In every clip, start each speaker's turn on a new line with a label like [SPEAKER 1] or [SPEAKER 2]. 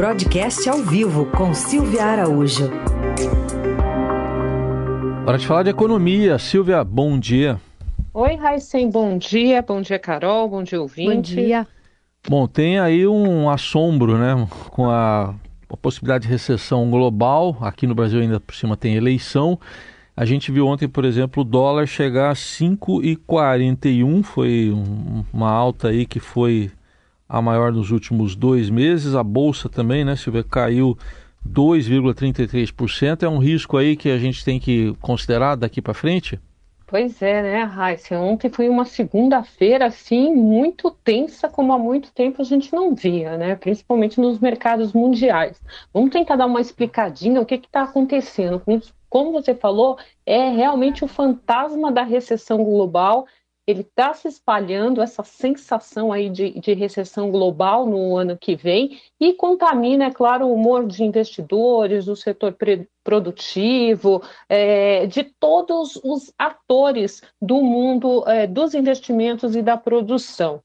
[SPEAKER 1] Broadcast ao vivo com Silvia Araújo.
[SPEAKER 2] Para te falar de economia, Silvia, bom dia.
[SPEAKER 3] Oi, Raíssen, bom dia. Bom dia, Carol. Bom dia, ouvinte.
[SPEAKER 4] Bom dia.
[SPEAKER 2] Bom, tem aí um assombro, né, com a, a possibilidade de recessão global. Aqui no Brasil ainda por cima tem eleição. A gente viu ontem, por exemplo, o dólar chegar a 5,41, foi um, uma alta aí que foi a maior nos últimos dois meses. A bolsa também, né, Silvia, caiu 2,33%. É um risco aí que a gente tem que considerar daqui para frente?
[SPEAKER 3] Pois é, né, Raíssa? Ontem foi uma segunda-feira, assim, muito tensa, como há muito tempo a gente não via, né? Principalmente nos mercados mundiais. Vamos tentar dar uma explicadinha o que está acontecendo. Como você falou, é realmente o fantasma da recessão global ele está se espalhando essa sensação aí de, de, recessão global no ano que vem e contamina, é claro, o humor de investidores, do setor produtivo, é, de todos os atores do mundo é, dos investimentos e da produção.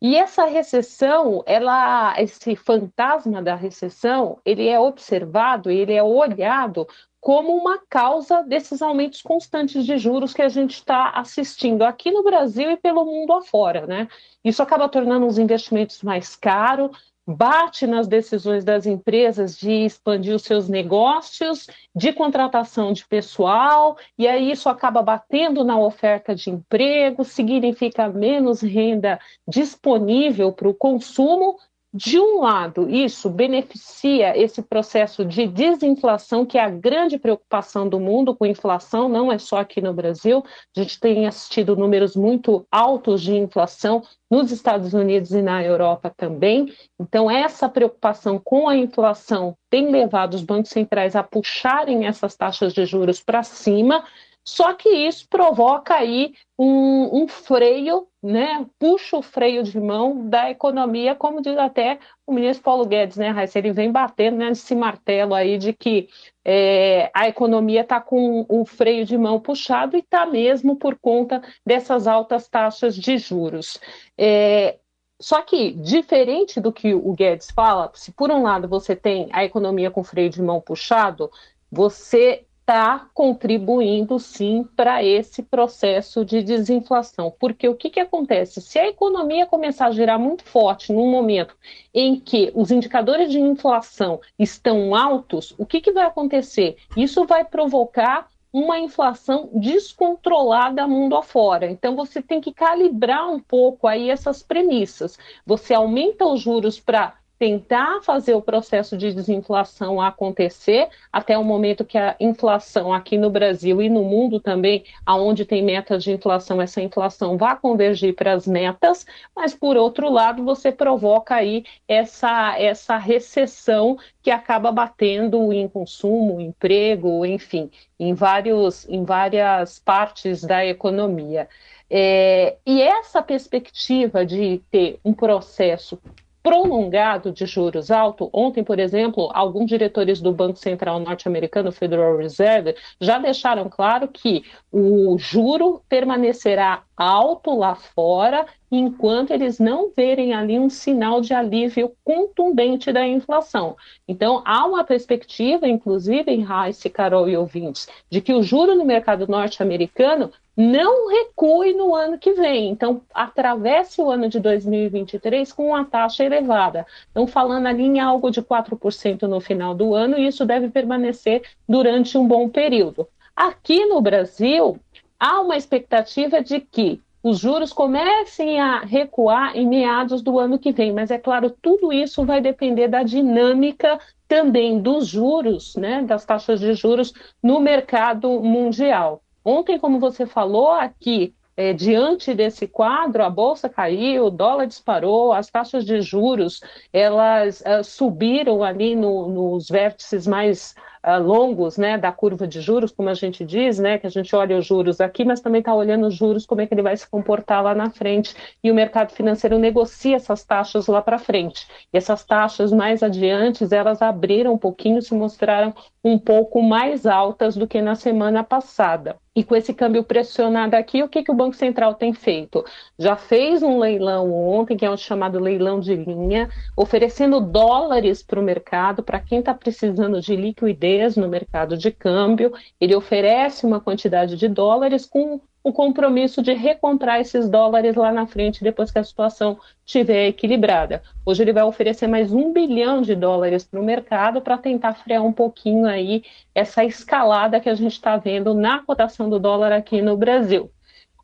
[SPEAKER 3] E essa recessão, ela, esse fantasma da recessão, ele é observado, ele é olhado como uma causa desses aumentos constantes de juros que a gente está assistindo aqui no Brasil e pelo mundo afora, né? Isso acaba tornando os investimentos mais caros, bate nas decisões das empresas de expandir os seus negócios, de contratação de pessoal, e aí isso acaba batendo na oferta de emprego, significa menos renda disponível para o consumo, de um lado, isso beneficia esse processo de desinflação, que é a grande preocupação do mundo com inflação, não é só aqui no Brasil. A gente tem assistido números muito altos de inflação nos Estados Unidos e na Europa também. Então, essa preocupação com a inflação tem levado os bancos centrais a puxarem essas taxas de juros para cima. Só que isso provoca aí um, um, freio, né? Puxa o freio de mão da economia, como diz até o ministro Paulo Guedes, né, Raíssa? Ele vem batendo né, nesse martelo aí de que é, a economia está com um freio de mão puxado e está mesmo por conta dessas altas taxas de juros. É, só que, diferente do que o Guedes fala, se por um lado você tem a economia com freio de mão puxado, você está contribuindo sim para esse processo de desinflação. Porque o que, que acontece? Se a economia começar a girar muito forte num momento em que os indicadores de inflação estão altos, o que, que vai acontecer? Isso vai provocar uma inflação descontrolada mundo afora. Então você tem que calibrar um pouco aí essas premissas. Você aumenta os juros para tentar fazer o processo de desinflação acontecer até o momento que a inflação aqui no Brasil e no mundo também, aonde tem metas de inflação, essa inflação vá convergir para as metas, mas por outro lado você provoca aí essa, essa recessão que acaba batendo em consumo, emprego, enfim, em, vários, em várias partes da economia. É, e essa perspectiva de ter um processo prolongado de juros altos. Ontem, por exemplo, alguns diretores do Banco Central norte-americano, Federal Reserve, já deixaram claro que o juro permanecerá alto lá fora, enquanto eles não verem ali um sinal de alívio contundente da inflação. Então, há uma perspectiva, inclusive em Rice, Carol e ouvintes, de que o juro no mercado norte-americano não recue no ano que vem. Então, atravesse o ano de 2023 com uma taxa elevada. Então, falando ali em algo de 4% no final do ano, e isso deve permanecer durante um bom período. Aqui no Brasil, há uma expectativa de que os juros comecem a recuar em meados do ano que vem, mas é claro, tudo isso vai depender da dinâmica também dos juros, né, das taxas de juros no mercado mundial. Ontem, como você falou aqui, é, diante desse quadro, a bolsa caiu, o dólar disparou, as taxas de juros elas uh, subiram ali no, nos vértices mais uh, longos, né, da curva de juros, como a gente diz, né, que a gente olha os juros aqui, mas também está olhando os juros, como é que ele vai se comportar lá na frente, e o mercado financeiro negocia essas taxas lá para frente. E essas taxas mais adiante, elas abriram um pouquinho, se mostraram um pouco mais altas do que na semana passada. E com esse câmbio pressionado aqui, o que, que o Banco Central tem feito? Já fez um leilão ontem, que é um chamado leilão de linha, oferecendo dólares para o mercado, para quem está precisando de liquidez no mercado de câmbio. Ele oferece uma quantidade de dólares com o compromisso de recomprar esses dólares lá na frente, depois que a situação estiver equilibrada. Hoje ele vai oferecer mais um bilhão de dólares para o mercado para tentar frear um pouquinho aí essa escalada que a gente está vendo na cotação do dólar aqui no Brasil.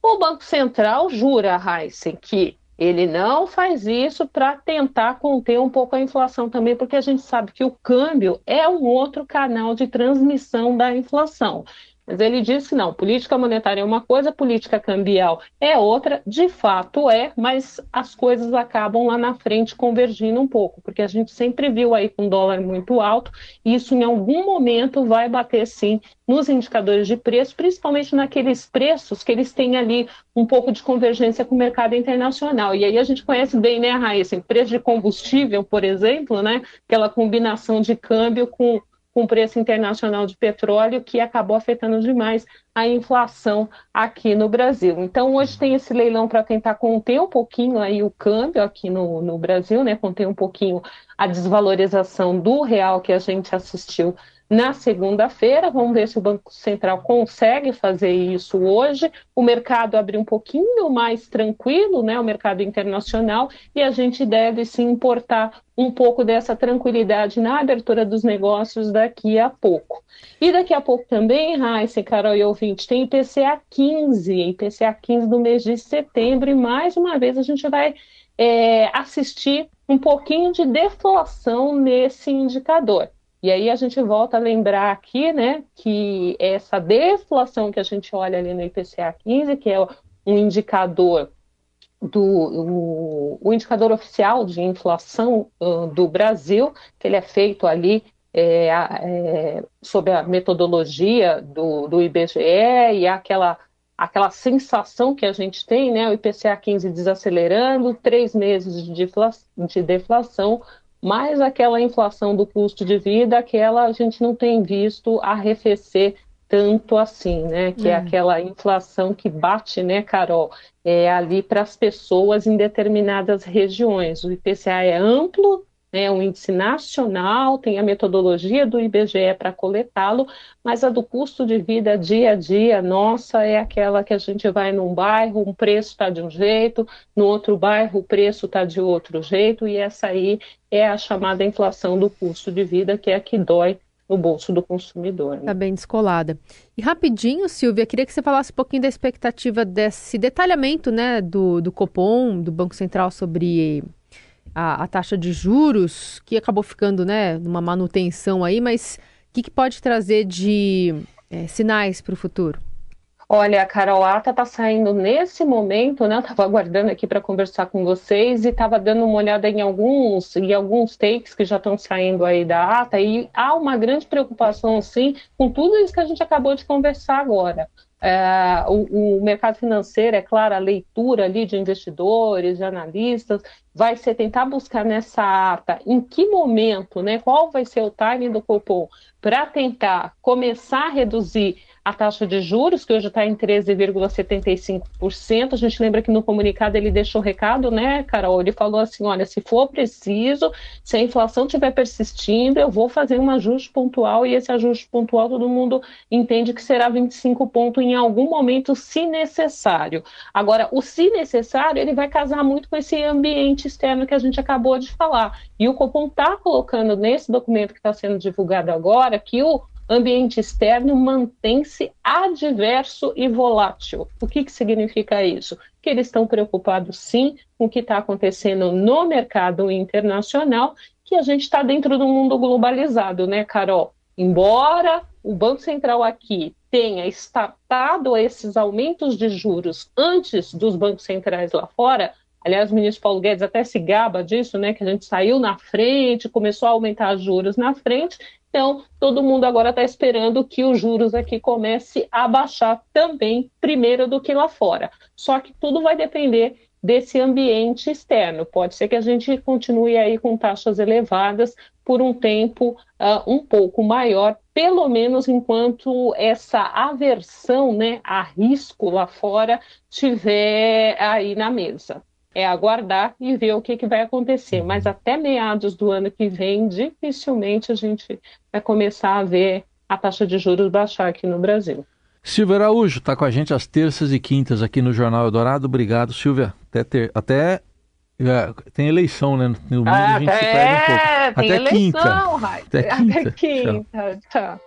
[SPEAKER 3] O Banco Central jura, Heisen, que ele não faz isso para tentar conter um pouco a inflação também, porque a gente sabe que o câmbio é um outro canal de transmissão da inflação. Mas ele disse que não, política monetária é uma coisa, política cambial é outra, de fato é, mas as coisas acabam lá na frente convergindo um pouco, porque a gente sempre viu aí com dólar muito alto, e isso em algum momento vai bater sim nos indicadores de preço, principalmente naqueles preços que eles têm ali um pouco de convergência com o mercado internacional. E aí a gente conhece bem, né, Raíssa, preço de combustível, por exemplo, né, aquela combinação de câmbio com com o preço internacional de petróleo, que acabou afetando demais a inflação aqui no Brasil. Então, hoje tem esse leilão para tentar conter um pouquinho aí o câmbio aqui no, no Brasil, né? Conter um pouquinho a desvalorização do real que a gente assistiu na segunda-feira. Vamos ver se o Banco Central consegue fazer isso hoje. O mercado abriu um pouquinho mais tranquilo, né? O mercado internacional, e a gente deve se importar um pouco dessa tranquilidade na abertura dos negócios daqui a pouco. E daqui a pouco também, Raíssa, Carol e ouvinte, tem IPCA 15, IPCA 15 do mês de setembro, e mais uma vez a gente vai é, assistir um pouquinho de deflação nesse indicador. E aí a gente volta a lembrar aqui, né, que essa deflação que a gente olha ali no IPCA 15, que é um indicador do o, o indicador oficial de inflação uh, do Brasil, que ele é feito ali é, é, sob a metodologia do, do IBGE e aquela aquela sensação que a gente tem, né, o IPCA 15 desacelerando, três meses de, de deflação, mais aquela inflação do custo de vida, aquela a gente não tem visto arrefecer tanto assim, né? Que é, é aquela inflação que bate, né, Carol, é ali para as pessoas em determinadas regiões. O IPCA é amplo, né, um índice nacional, tem a metodologia do IBGE para coletá-lo, mas a do custo de vida dia a dia, nossa, é aquela que a gente vai num bairro, um preço está de um jeito, no outro bairro o preço está de outro jeito, e essa aí é a chamada inflação do custo de vida, que é a que dói no bolso do consumidor.
[SPEAKER 4] Está né? bem descolada. E rapidinho, Silvia, queria que você falasse um pouquinho da expectativa desse detalhamento né, do, do Copom, do Banco Central, sobre a, a taxa de juros, que acabou ficando né, numa manutenção aí, mas o que, que pode trazer de é, sinais para o futuro?
[SPEAKER 3] Olha, a Carol Ata está saindo nesse momento, né? Eu estava aguardando aqui para conversar com vocês e estava dando uma olhada em alguns, em alguns takes que já estão saindo aí da ata, e há uma grande preocupação, sim, com tudo isso que a gente acabou de conversar agora. É, o, o, mercado financeiro, é claro, a leitura ali de investidores, de analistas, vai ser tentar buscar nessa ata em que momento, né, qual vai ser o timing do Copom para tentar começar a reduzir a taxa de juros, que hoje está em 13,75%. A gente lembra que no comunicado ele deixou recado, né, Carol? Ele falou assim: olha, se for preciso, se a inflação estiver persistindo, eu vou fazer um ajuste pontual, e esse ajuste pontual todo mundo entende que será 25 pontos em algum momento, se necessário. Agora, o se necessário, ele vai casar muito com esse ambiente externo que a gente acabou de falar. E o Copom está colocando nesse documento que está sendo divulgado agora que o ambiente externo mantém-se adverso e volátil. O que, que significa isso? Que eles estão preocupados sim com o que está acontecendo no mercado internacional, que a gente está dentro do mundo globalizado, né, Carol? Embora o Banco Central aqui tenha estatado esses aumentos de juros antes dos bancos centrais lá fora, Aliás, o ministro Paulo Guedes até se gaba disso, né? Que a gente saiu na frente, começou a aumentar os juros na frente. Então, todo mundo agora está esperando que os juros aqui comece a baixar também, primeiro do que lá fora. Só que tudo vai depender desse ambiente externo. Pode ser que a gente continue aí com taxas elevadas por um tempo uh, um pouco maior, pelo menos enquanto essa aversão né, a risco lá fora tiver aí na mesa. É aguardar e ver o que, que vai acontecer. Mas até meados do ano que vem, dificilmente a gente vai começar a ver a taxa de juros baixar aqui no Brasil.
[SPEAKER 2] Silvia Araújo está com a gente às terças e quintas aqui no Jornal Eldorado. Obrigado, Silvia. Até, ter, até é, tem eleição, né? No mundo
[SPEAKER 3] ah,
[SPEAKER 2] a gente até, se perde um pouco.
[SPEAKER 3] Tem até eleição, quinta. Até quinta. Até quinta. Tchau.